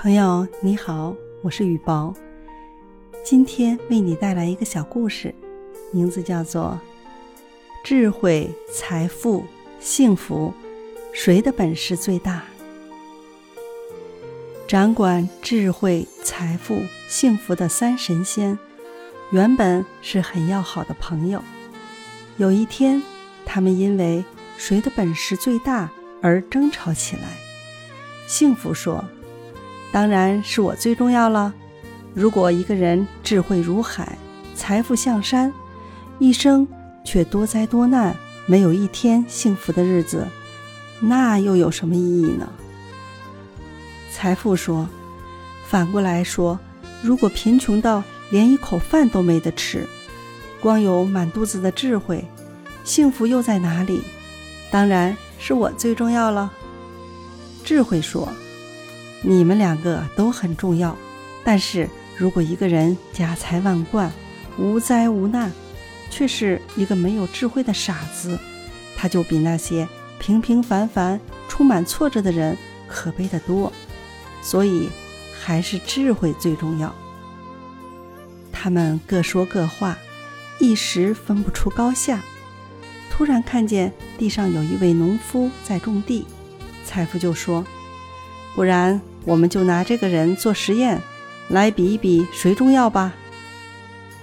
朋友你好，我是雨宝，今天为你带来一个小故事，名字叫做《智慧、财富、幸福，谁的本事最大》。掌管智慧、财富、幸福的三神仙，原本是很要好的朋友。有一天，他们因为谁的本事最大而争吵起来。幸福说。当然是我最重要了。如果一个人智慧如海，财富像山，一生却多灾多难，没有一天幸福的日子，那又有什么意义呢？财富说：“反过来说，如果贫穷到连一口饭都没得吃，光有满肚子的智慧，幸福又在哪里？当然是我最重要了。”智慧说。你们两个都很重要，但是如果一个人家财万贯、无灾无难，却是一个没有智慧的傻子，他就比那些平平凡凡、充满挫折的人可悲得多。所以，还是智慧最重要。他们各说各话，一时分不出高下。突然看见地上有一位农夫在种地，财富就说。不然，我们就拿这个人做实验，来比一比谁重要吧。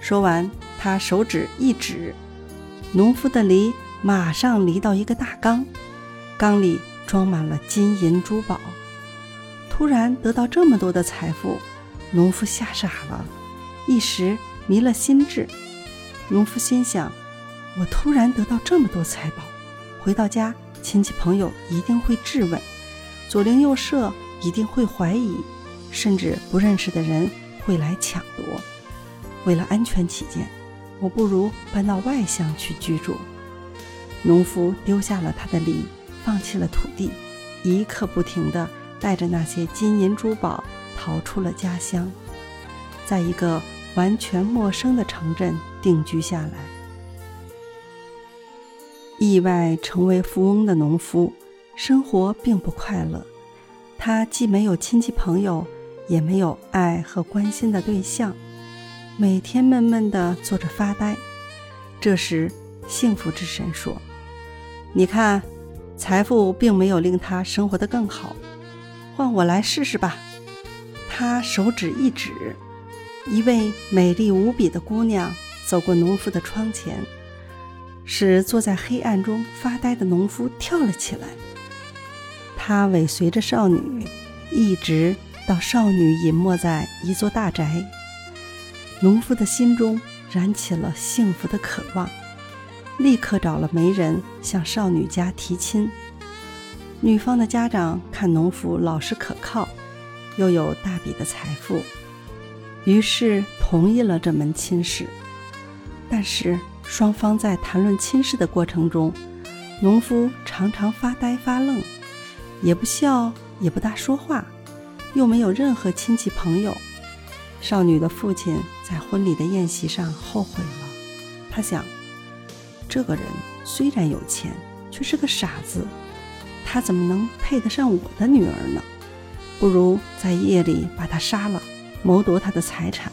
说完，他手指一指，农夫的犁马上犁到一个大缸，缸里装满了金银珠宝。突然得到这么多的财富，农夫吓傻了，一时迷了心智。农夫心想：我突然得到这么多财宝，回到家，亲戚朋友一定会质问，左邻右舍。一定会怀疑，甚至不认识的人会来抢夺。为了安全起见，我不如搬到外乡去居住。农夫丢下了他的犁，放弃了土地，一刻不停地带着那些金银珠宝逃出了家乡，在一个完全陌生的城镇定居下来。意外成为富翁的农夫，生活并不快乐。他既没有亲戚朋友，也没有爱和关心的对象，每天闷闷地坐着发呆。这时，幸福之神说：“你看，财富并没有令他生活得更好，换我来试试吧。”他手指一指，一位美丽无比的姑娘走过农夫的窗前，使坐在黑暗中发呆的农夫跳了起来。他尾随着少女，一直到少女隐没在一座大宅。农夫的心中燃起了幸福的渴望，立刻找了媒人向少女家提亲。女方的家长看农夫老实可靠，又有大笔的财富，于是同意了这门亲事。但是双方在谈论亲事的过程中，农夫常常发呆发愣。也不笑，也不大说话，又没有任何亲戚朋友。少女的父亲在婚礼的宴席上后悔了。他想，这个人虽然有钱，却是个傻子，他怎么能配得上我的女儿呢？不如在夜里把他杀了，谋夺他的财产，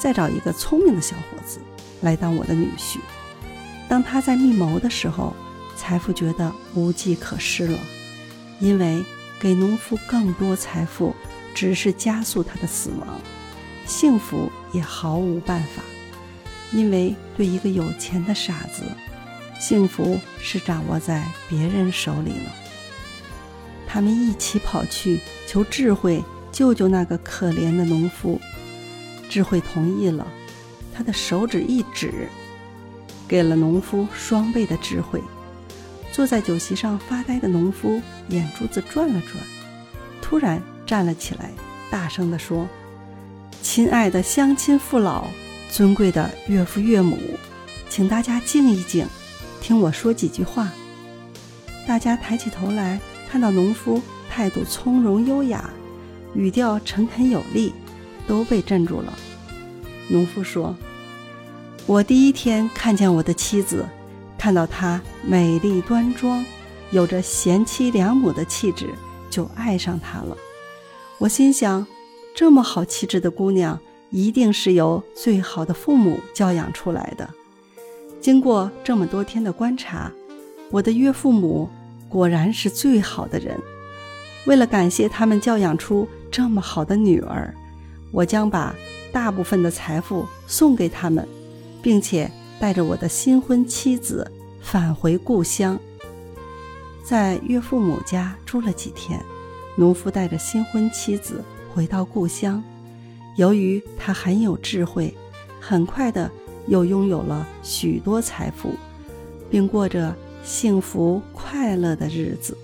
再找一个聪明的小伙子来当我的女婿。当他在密谋的时候，财富觉得无计可施了。因为给农夫更多财富，只是加速他的死亡，幸福也毫无办法。因为对一个有钱的傻子，幸福是掌握在别人手里了。他们一起跑去求智慧救救那个可怜的农夫，智慧同意了，他的手指一指，给了农夫双倍的智慧。坐在酒席上发呆的农夫眼珠子转了转，突然站了起来，大声地说：“亲爱的乡亲父老，尊贵的岳父岳母，请大家静一静，听我说几句话。”大家抬起头来，看到农夫态度从容优雅，语调诚恳有力，都被镇住了。农夫说：“我第一天看见我的妻子。”看到她美丽端庄，有着贤妻良母的气质，就爱上她了。我心想，这么好气质的姑娘，一定是由最好的父母教养出来的。经过这么多天的观察，我的岳父母果然是最好的人。为了感谢他们教养出这么好的女儿，我将把大部分的财富送给他们，并且带着我的新婚妻子返回故乡。在岳父母家住了几天，农夫带着新婚妻子回到故乡。由于他很有智慧，很快的又拥有了许多财富，并过着幸福快乐的日子。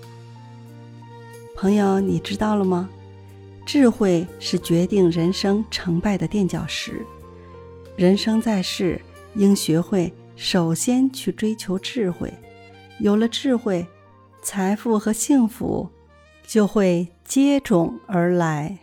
朋友，你知道了吗？智慧是决定人生成败的垫脚石。人生在世，应学会首先去追求智慧。有了智慧，财富和幸福就会接踵而来。